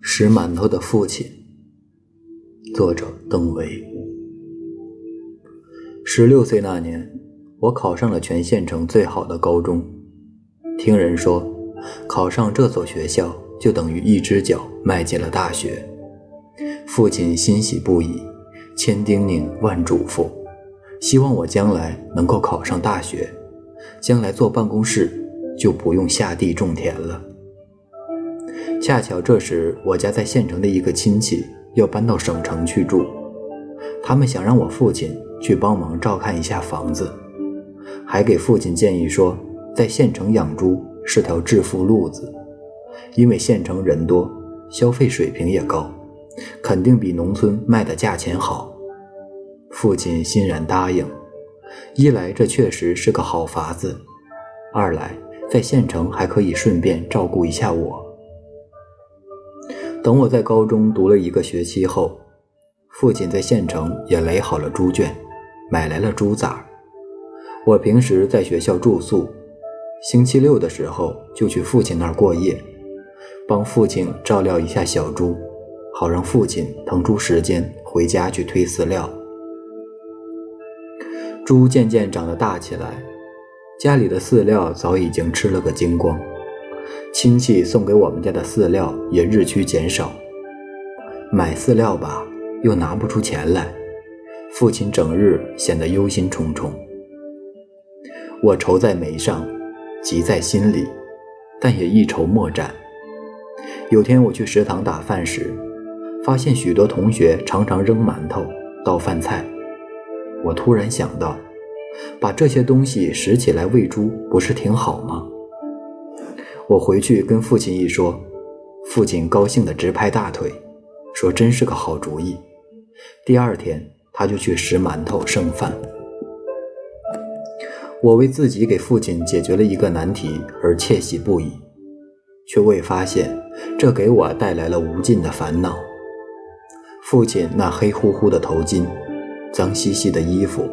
石馒头的父亲，作者邓维。十六岁那年，我考上了全县城最好的高中。听人说，考上这所学校就等于一只脚迈进了大学。父亲欣喜不已，千叮咛万嘱咐，希望我将来能够考上大学，将来坐办公室就不用下地种田了。恰巧这时，我家在县城的一个亲戚要搬到省城去住，他们想让我父亲去帮忙照看一下房子，还给父亲建议说，在县城养猪是条致富路子，因为县城人多，消费水平也高，肯定比农村卖的价钱好。父亲欣然答应，一来这确实是个好法子，二来在县城还可以顺便照顾一下我。等我在高中读了一个学期后，父亲在县城也垒好了猪圈，买来了猪崽儿。我平时在学校住宿，星期六的时候就去父亲那儿过夜，帮父亲照料一下小猪，好让父亲腾出时间回家去推饲料。猪渐渐长得大起来，家里的饲料早已经吃了个精光。亲戚送给我们家的饲料也日趋减少，买饲料吧又拿不出钱来，父亲整日显得忧心忡忡。我愁在眉上，急在心里，但也一筹莫展。有天我去食堂打饭时，发现许多同学常常扔馒头、倒饭菜，我突然想到，把这些东西拾起来喂猪，不是挺好吗？我回去跟父亲一说，父亲高兴的直拍大腿，说真是个好主意。第二天他就去拾馒头剩饭。我为自己给父亲解决了一个难题而窃喜不已，却未发现这给我带来了无尽的烦恼。父亲那黑乎乎的头巾、脏兮兮的衣服、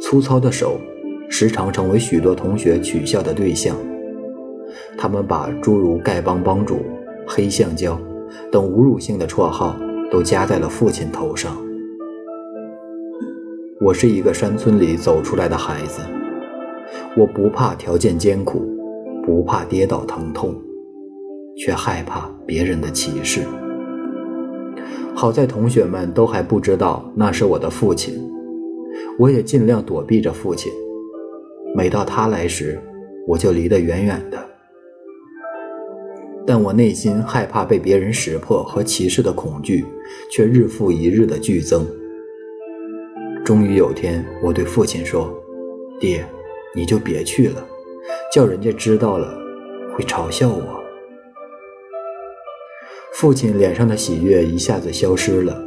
粗糙的手，时常成为许多同学取笑的对象。他们把诸如“丐帮帮主”“黑橡胶”等侮辱性的绰号都加在了父亲头上。我是一个山村里走出来的孩子，我不怕条件艰苦，不怕跌倒疼痛，却害怕别人的歧视。好在同学们都还不知道那是我的父亲，我也尽量躲避着父亲。每到他来时，我就离得远远的。但我内心害怕被别人识破和歧视的恐惧，却日复一日的剧增。终于有天，我对父亲说：“爹，你就别去了，叫人家知道了，会嘲笑我。”父亲脸上的喜悦一下子消失了，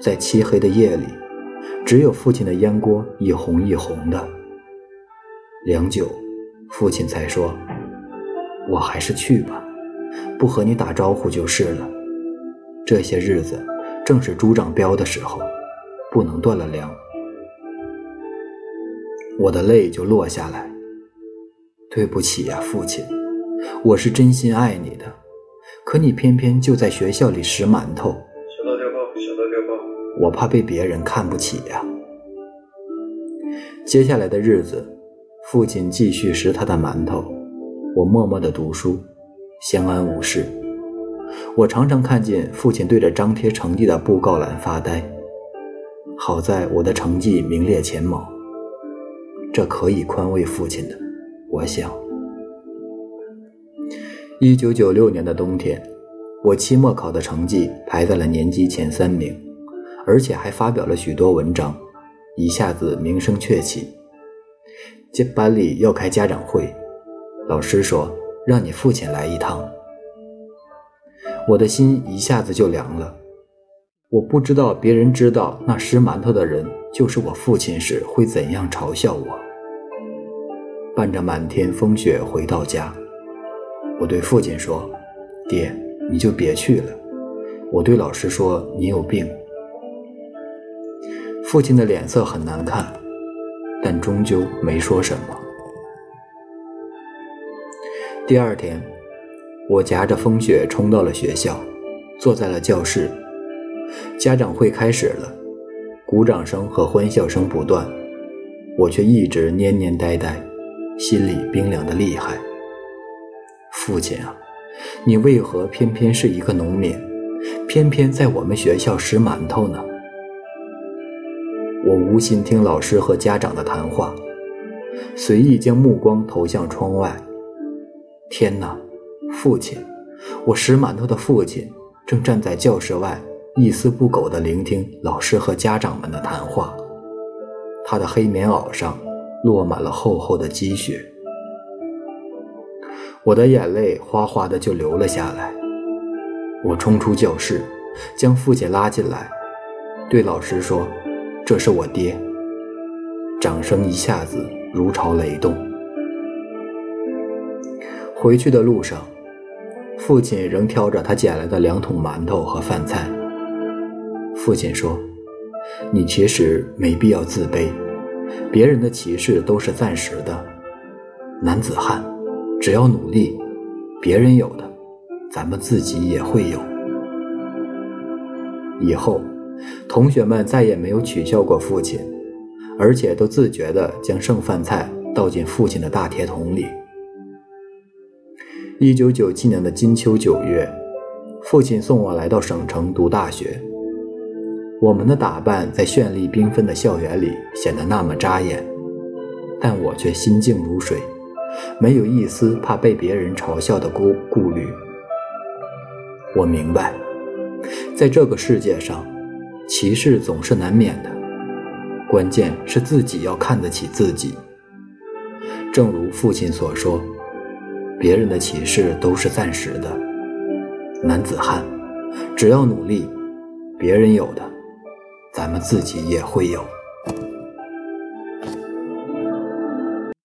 在漆黑的夜里，只有父亲的烟锅一红一红的。良久，父亲才说：“我还是去吧。”不和你打招呼就是了。这些日子正是猪长膘的时候，不能断了粮。我的泪就落下来。对不起呀，父亲，我是真心爱你的，可你偏偏就在学校里拾馒头。我怕被别人看不起呀。接下来的日子，父亲继续拾他的馒头，我默默的读书。相安无事。我常常看见父亲对着张贴成绩的布告栏发呆。好在我的成绩名列前茅，这可以宽慰父亲的。我想，一九九六年的冬天，我期末考的成绩排在了年级前三名，而且还发表了许多文章，一下子名声鹊起。接班里要开家长会，老师说。让你父亲来一趟，我的心一下子就凉了。我不知道别人知道那拾馒头的人就是我父亲时会怎样嘲笑我。伴着满天风雪回到家，我对父亲说：“爹，你就别去了。”我对老师说：“你有病。”父亲的脸色很难看，但终究没说什么。第二天，我夹着风雪冲到了学校，坐在了教室。家长会开始了，鼓掌声和欢笑声不断，我却一直蔫蔫呆呆，心里冰凉的厉害。父亲啊，你为何偏偏是一个农民，偏偏在我们学校拾馒头呢？我无心听老师和家长的谈话，随意将目光投向窗外。天哪！父亲，我石馒头的父亲正站在教室外，一丝不苟地聆听老师和家长们的谈话。他的黑棉袄上落满了厚厚的积雪，我的眼泪哗哗的就流了下来。我冲出教室，将父亲拉进来，对老师说：“这是我爹。”掌声一下子如潮雷动。回去的路上。父亲仍挑着他捡来的两桶馒头和饭菜。父亲说：“你其实没必要自卑，别人的歧视都是暂时的。男子汉，只要努力，别人有的，咱们自己也会有。”以后，同学们再也没有取笑过父亲，而且都自觉地将剩饭菜倒进父亲的大铁桶里。一九九七年的金秋九月，父亲送我来到省城读大学。我们的打扮在绚丽缤纷的校园里显得那么扎眼，但我却心静如水，没有一丝怕被别人嘲笑的顾顾虑。我明白，在这个世界上，歧视总是难免的，关键是自己要看得起自己。正如父亲所说。别人的歧视都是暂时的，男子汉，只要努力，别人有的，咱们自己也会有。